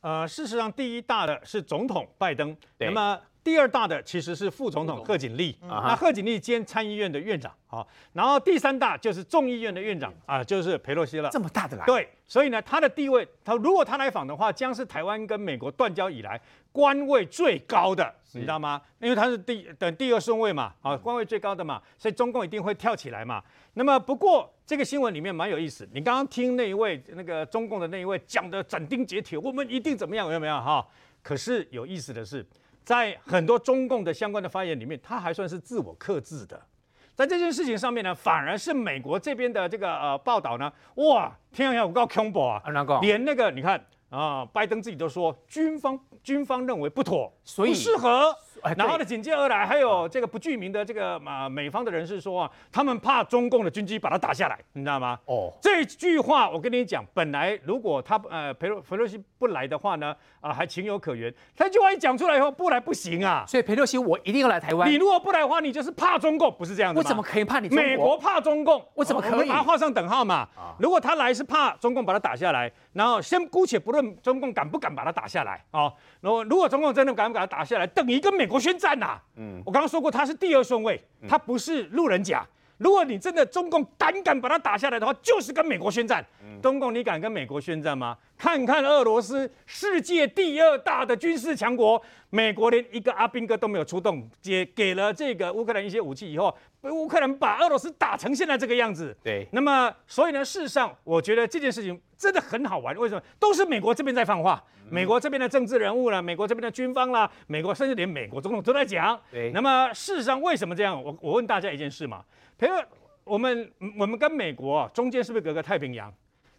呃，事实上第一大的是总统拜登，对那么。第二大的其实是副总统贺锦丽，那贺锦丽兼参议院的院长，啊，然后第三大就是众议院的院长啊，就是佩洛西了。这么大的来？对，所以呢，他的地位，他如果他来访的话，将是台湾跟美国断交以来官位最高的，你知道吗？因为他是第等第二顺位嘛，啊，官位最高的嘛，所以中共一定会跳起来嘛。那么不过这个新闻里面蛮有意思，你刚刚听那一位那个中共的那一位讲的斩钉截铁，我们一定怎么样，有没有哈？可是有意思的是。在很多中共的相关的发言里面，他还算是自我克制的。在这件事情上面呢，反而是美国这边的这个呃报道呢，哇，天啊，我告恐怖啊！连那个你看啊，拜登自己都说，军方军方认为不妥，所以不适合。然后呢，紧接而来还有这个不具名的这个啊美方的人士说啊，他们怕中共的军机把它打下来，你知道吗？哦，这句话我跟你讲，本来如果他呃裴洛裴洛西不来的话呢，啊还情有可原。他这句话一讲出来以后，不来不行啊。所以裴洛西我一定要来台湾。你如果不来的话，你就是怕中共，不是这样子吗？我怎么可以怕你？美国怕中共，我怎么可以？把它画上等号嘛。如果他来是怕中共把它打下来，然后先姑且不论中共敢不敢把它打下来啊。然后如果中共真的敢不敢把它打下来，等一个美国宣战呐。嗯，我刚刚说过，他是第二顺位，他不是路人甲。如果你真的中共胆敢把他打下来的话，就是跟美国宣战。中共，你敢跟美国宣战吗？看看俄罗斯，世界第二大的军事强国，美国连一个阿兵哥都没有出动，也给了这个乌克兰一些武器以后，乌克兰把俄罗斯打成现在这个样子。对，那么所以呢，事实上，我觉得这件事情真的很好玩。为什么？都是美国这边在放话，美国这边的政治人物啦，美国这边的军方啦，美国甚至连美国总统都在讲。对，那么事实上为什么这样？我我问大家一件事嘛，比如我们我们跟美国中间是不是隔个太平洋？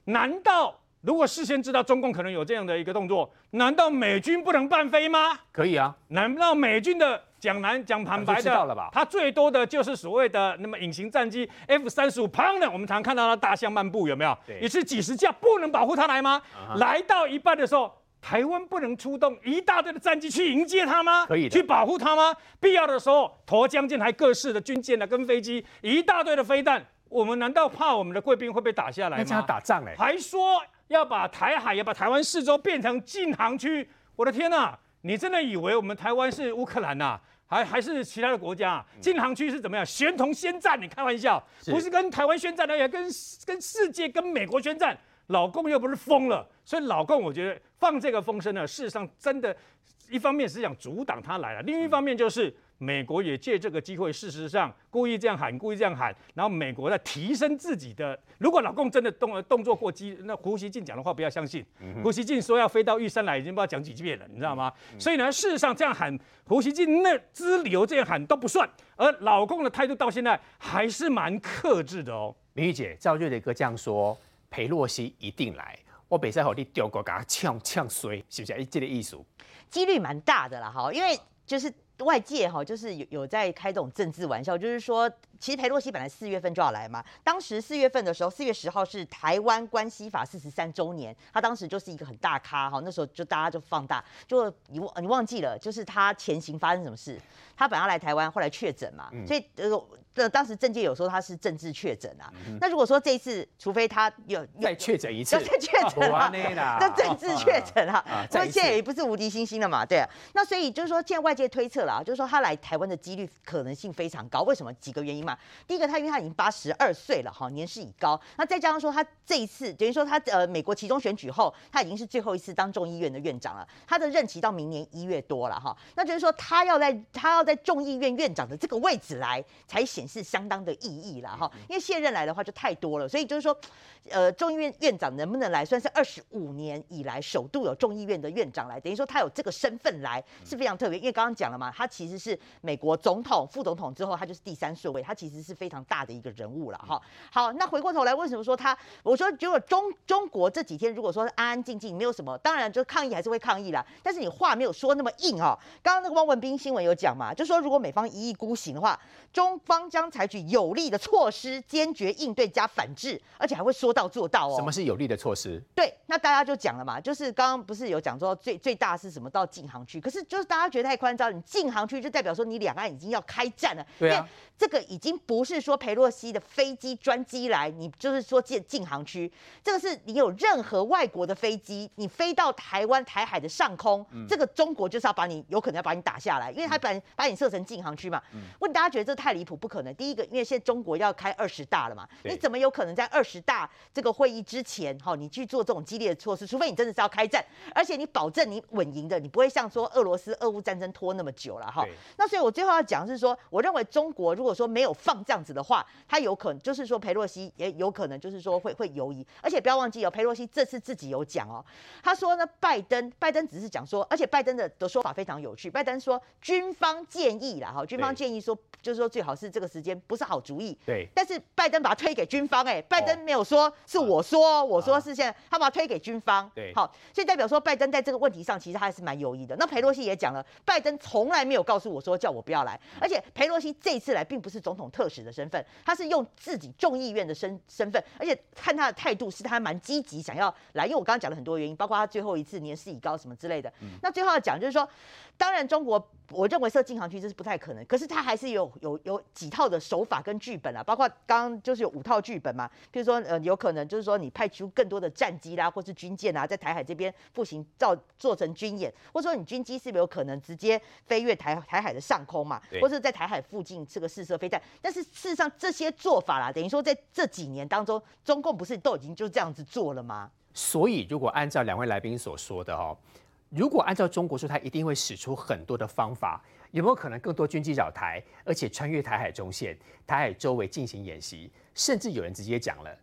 难道？如果事先知道中共可能有这样的一个动作，难道美军不能半飞吗？可以啊。难道美军的讲南讲坦白的，他最多的就是所谓的那么隐形战机 F 三十五 Pounder，我们常看到它大象漫步，有没有？也是几十架，不能保护它来吗？来到一半的时候，台湾不能出动一大堆的战机去迎接他吗？可以。去保护他吗？必要的时候，沱江舰还各式的军舰啊，跟飞机一大堆的飞弹，我们难道怕我们的贵宾会被打下来吗？那这样打仗哎，还说。要把台海，要把台湾四周变成禁航区，我的天呐、啊！你真的以为我们台湾是乌克兰呐、啊，还还是其他的国家、啊？禁航区是怎么样？宣同宣战？你开玩笑，不是跟台湾宣战，而且跟跟世界、跟美国宣战。老共又不是疯了，所以老共我觉得放这个风声呢，事实上真的，一方面是想阻挡他来了，另一方面就是。美国也借这个机会，事实上故意这样喊，故意这样喊，然后美国在提升自己的。如果老共真的动动作过激，那胡锡进讲的话不要相信。胡锡进说要飞到玉山来，已经不知道讲几遍了，你知道吗？所以呢，事实上这样喊，胡锡进那支流这样喊都不算，而老共的态度到现在还是蛮克制的哦。明玉姐，赵瑞磊哥这样说，裴洛西一定来，我北赛好你丢过给他呛呛衰，是不是？哎，这个意思，几率蛮大的啦，哈，因为就是。外界哈就是有有在开这种政治玩笑，就是说，其实裴洛西本来四月份就要来嘛。当时四月份的时候，四月十号是台湾关系法四十三周年，他当时就是一个很大咖哈，那时候就大家就放大，就你忘你忘记了，就是他前行发生什么事？他本来要来台湾，后来确诊嘛，所以呃。那当时政界有说他是政治确诊啊，嗯、那如果说这一次，除非他有再确诊一次，要再确诊啊 那政治确诊啊，所以现在也不是无敌星星了嘛，对啊。那所以就是说，现在外界推测了啊，就是说他来台湾的几率可能性非常高。为什么？几个原因嘛。第一个，他因为他已经八十二岁了哈，年事已高。那再加上说他这一次等于说他呃美国其中选举后，他已经是最后一次当众议院的院长了，他的任期到明年一月多了哈。那就是说他要在他要在众议院院长的这个位置来才显。示相当的意义了哈，因为卸任来的话就太多了，所以就是说，呃，众议院院长能不能来，算是二十五年以来首度有众议院的院长来，等于说他有这个身份来是非常特别。因为刚刚讲了嘛，他其实是美国总统、副总统之后，他就是第三顺位，他其实是非常大的一个人物了哈。好，那回过头来，为什么说他？我说如果中中国这几天如果说安安静静，没有什么，当然就抗议还是会抗议啦，但是你话没有说那么硬哦。刚刚那个汪文斌新闻有讲嘛，就说如果美方一意孤行的话，中方将采取有力的措施，坚决应对加反制，而且还会说到做到哦。什么是有力的措施？对，那大家就讲了嘛，就是刚刚不是有讲说最最大是什么到禁航区，可是就是大家觉得太宽张，你禁航区就代表说你两岸已经要开战了。对啊，这个已经不是说裴洛西的飞机专机来，你就是说进禁航区，这个是你有任何外国的飞机，你飞到台湾台海的上空，嗯、这个中国就是要把你有可能要把你打下来，因为他把把你设成禁航区嘛。嗯、问大家觉得这太离谱，不可能。第一个，因为现在中国要开二十大了嘛，你怎么有可能在二十大这个会议之前，哈，你去做这种激烈的措施？除非你真的是要开战，而且你保证你稳赢的，你不会像说俄罗斯俄乌战争拖那么久了哈。那所以我最后要讲的是说，我认为中国如果说没有有放这样子的话，他有可能就是说裴洛西也有可能就是说会会犹疑，而且不要忘记哦，裴洛西这次自己有讲哦，他说呢，拜登拜登只是讲说，而且拜登的的说法非常有趣，拜登说军方建议啦哈，军方建议说就是说最好是这个时间不是好主意，对，但是拜登把它推给军方哎、欸，拜登没有说是我说，哦、我说是现在他把它推给军方，对，好，所以代表说拜登在这个问题上其实他还是蛮犹豫的。那裴洛西也讲了，拜登从来没有告诉我说叫我不要来，而且裴洛西这次来并不是总统特使的身份，他是用自己众议院的身身份，而且看他的态度是他蛮积极想要来，因为我刚刚讲了很多原因，包括他最后一次年事已高什么之类的。嗯、那最后要讲就是说，当然中国我认为设禁航区这是不太可能，可是他还是有有有几套的手法跟剧本啊，包括刚刚就是有五套剧本嘛，比如说呃有可能就是说你派出更多的战机啦，或是军舰啊，在台海这边步行造做成军演，或者说你军机是不是有可能直接飞越台台海的上空嘛，或者在台海附近这个试射飞弹？但是事实上这些做法啦，等于说在这几年当中，中共不是都已经就这样子做了吗？所以如果按照两位来宾所说的哦，如果按照中国说，他一定会使出很多的方法，有没有可能更多军机扰台，而且穿越台海中线、台海周围进行演习？甚至有人直接讲了，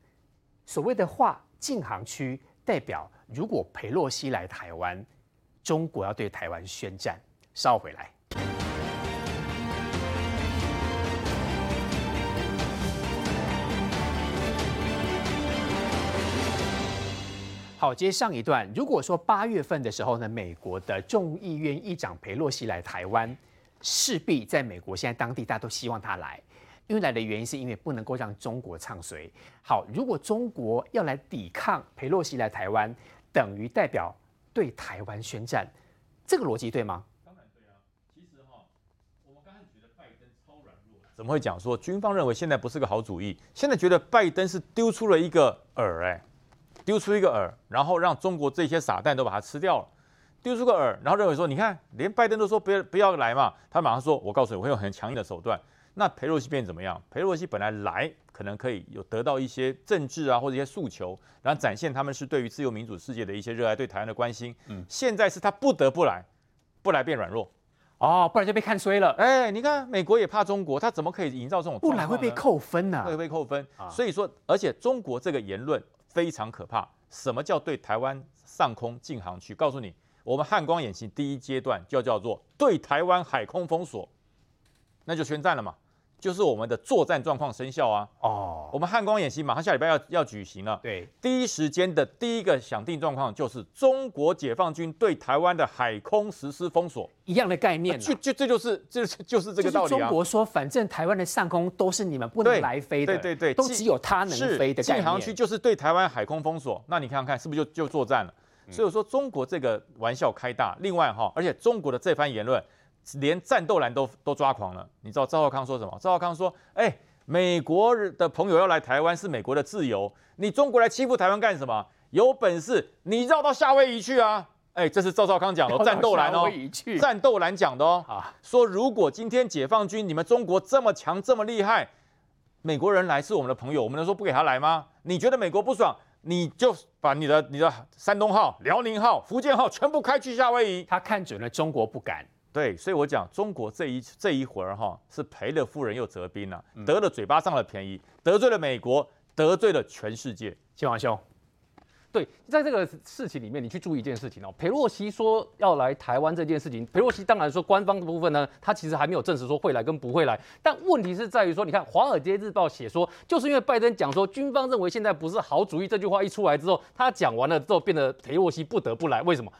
所谓的话禁航区，代表如果裴洛西来台湾，中国要对台湾宣战。稍回来。好，接上一段。如果说八月份的时候呢，美国的众议院议长裴洛西来台湾，势必在美国现在当地大家都希望他来，因为来的原因是因为不能够让中国唱衰。好，如果中国要来抵抗裴洛西来台湾，等于代表对台湾宣战，这个逻辑对吗？当然对啊。其实哈，我们刚才觉得拜登超软弱，怎么会讲说军方认为现在不是个好主意？现在觉得拜登是丢出了一个饵，哎。丢出一个饵，然后让中国这些傻蛋都把它吃掉了。丢出个饵，然后认为说，你看，连拜登都说不要不要来嘛，他马上说，我告诉你，我会用很强硬的手段。那裴洛西变怎么样？裴洛西本来来可能可以有得到一些政治啊或者一些诉求，然后展现他们是对于自由民主世界的一些热爱，对台湾的关心。嗯，现在是他不得不来，不来变软弱。哦，不然就被看衰了。哎，你看美国也怕中国，他怎么可以营造这种？不来会被扣分呢？会被扣分。所以说，而且中国这个言论。非常可怕。什么叫对台湾上空禁航区？告诉你，我们汉光演习第一阶段就叫做对台湾海空封锁，那就宣战了嘛。就是我们的作战状况生效啊！哦，我们汉光演习马上下礼拜要要举行了。对，第一时间的第一个想定状况就是中国解放军对台湾的海空实施封锁，一样的概念。就就这就是这就是这个道理啊！中国说，反正台湾的上空都是你们不能来飞的，对对对，都只有它能飞的。禁航区就是对台湾海空封锁，那你看看是不是就就作战了？所以说中国这个玩笑开大。另外哈，而且中国的这番言论。连战斗蓝都都抓狂了，你知道赵少康说什么？赵少康说：“哎、欸，美国的朋友要来台湾是美国的自由，你中国来欺负台湾干什么？有本事你绕到夏威夷去啊！”哎、欸，这是赵少康讲的，战斗蓝哦，战斗蓝讲的哦。啊，说如果今天解放军你们中国这么强这么厉害，美国人来是我们的朋友，我们能说不给他来吗？你觉得美国不爽，你就把你的你的山东号、辽宁号、福建号全部开去夏威夷。他看准了中国不敢。对，所以我讲中国这一这一会儿哈是赔了夫人又折兵了，得了嘴巴上的便宜，得罪了美国，得罪了全世界。建华兄，对，在这个事情里面，你去注意一件事情哦。裴洛西说要来台湾这件事情，裴洛西当然说官方的部分呢，他其实还没有证实说会来跟不会来。但问题是在于说，你看《华尔街日报》写说，就是因为拜登讲说军方认为现在不是好主意，这句话一出来之后，他讲完了之后，变得裴洛西不得不来。为什么？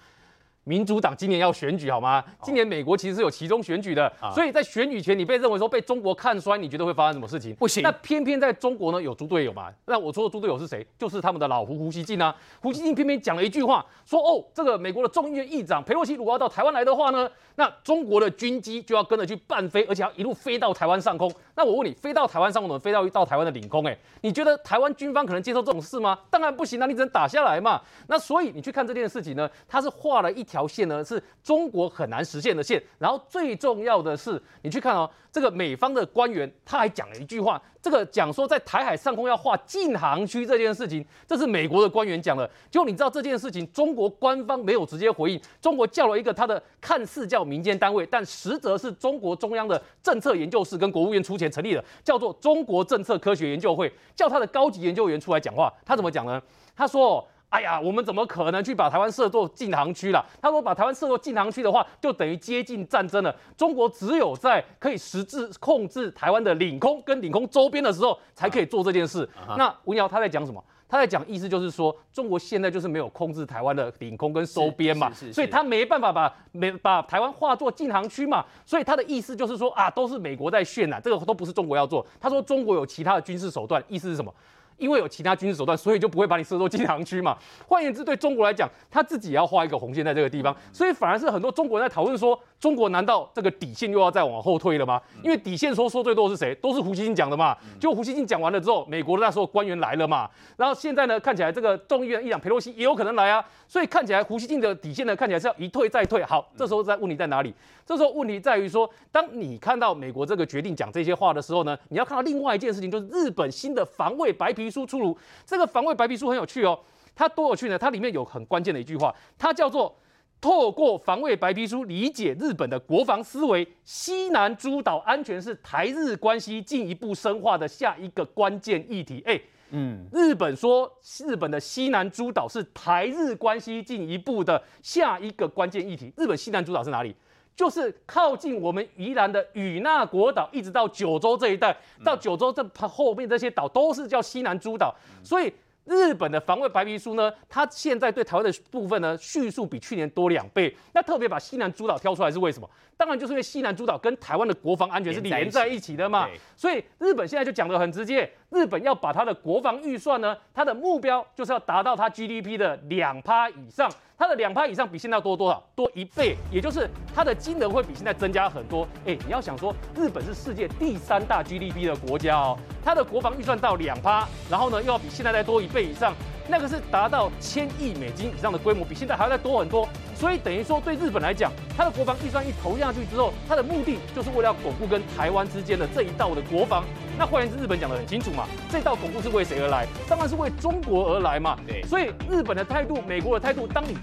民主党今年要选举好吗？今年美国其实是有其中选举的，所以在选举前你被认为说被中国看衰，你觉得会发生什么事情？不行。那偏偏在中国呢有猪队友嘛？那我说的猪队友是谁？就是他们的老胡胡锡进啊。胡锡进偏偏讲了一句话，说哦，这个美国的众议院议长裴洛西如果要到台湾来的话呢，那中国的军机就要跟着去伴飞，而且要一路飞到台湾上空。那我问你，飞到台湾上空，飞到到台湾的领空？哎，你觉得台湾军方可能接受这种事吗？当然不行啊，你只能打下来嘛。那所以你去看这件事情呢，他是画了一条线呢，是。中国很难实现的线，然后最重要的是，你去看哦，这个美方的官员他还讲了一句话，这个讲说在台海上空要划禁航区这件事情，这是美国的官员讲的。就你知道这件事情，中国官方没有直接回应，中国叫了一个他的看似叫民间单位，但实则是中国中央的政策研究室跟国务院出钱前成立的，叫做中国政策科学研究会，叫他的高级研究员出来讲话。他怎么讲呢？他说。哎呀，我们怎么可能去把台湾设作禁航区了？他说把台湾设作禁航区的话，就等于接近战争了。中国只有在可以实质控制台湾的领空跟领空周边的时候，才可以做这件事。啊、那吴瑶他在讲什么？他在讲意思就是说，中国现在就是没有控制台湾的领空跟收边嘛，所以他没办法把没把台湾划作禁航区嘛。所以他的意思就是说啊，都是美国在渲染，这个都不是中国要做。他说中国有其他的军事手段，意思是什么？因为有其他军事手段，所以就不会把你射入禁航区嘛。换言之，对中国来讲，他自己也要画一个红线在这个地方，所以反而是很多中国人在讨论说，中国难道这个底线又要再往后退了吗？因为底线说说最多的是谁？都是胡锡进讲的嘛。就胡锡进讲完了之后，美国的那时候官员来了嘛。然后现在呢，看起来这个众议院议长佩洛西也有可能来啊。所以看起来胡锡进的底线呢，看起来是要一退再退。好，这时候在问题在哪里？这时候问题在于说，当你看到美国这个决定讲这些话的时候呢，你要看到另外一件事情，就是日本新的防卫白皮书出炉。这个防卫白皮书很有趣哦，它多有趣呢？它里面有很关键的一句话，它叫做“透过防卫白皮书理解日本的国防思维，西南诸岛安全是台日关系进一步深化的下一个关键议题”。哎，嗯，日本说日本的西南诸岛是台日关系进一步的下一个关键议题。日本西南诸岛是哪里？就是靠近我们宜兰的与那国岛，一直到九州这一带，到九州这后面这些岛都是叫西南诸岛，所以日本的防卫白皮书呢，它现在对台湾的部分呢叙述比去年多两倍。那特别把西南诸岛挑出来是为什么？当然就是因为西南诸岛跟台湾的国防安全是连在一起的嘛。所以日本现在就讲得很直接，日本要把它的国防预算呢，它的目标就是要达到它 GDP 的两趴以上。它的两趴以上比现在多多少？多一倍，也就是它的金额会比现在增加很多。哎，你要想说，日本是世界第三大 GDP 的国家哦，它的国防预算到两趴，然后呢又要比现在再多一倍以上，那个是达到千亿美金以上的规模，比现在还要再多很多。所以等于说，对日本来讲，它的国防预算一投下去之后，它的目的就是为了要巩固跟台湾之间的这一道的国防。那换言之，日本讲得很清楚嘛，这道巩固是为谁而来？当然是为中国而来嘛。对。所以日本的态度，美国的态度，当你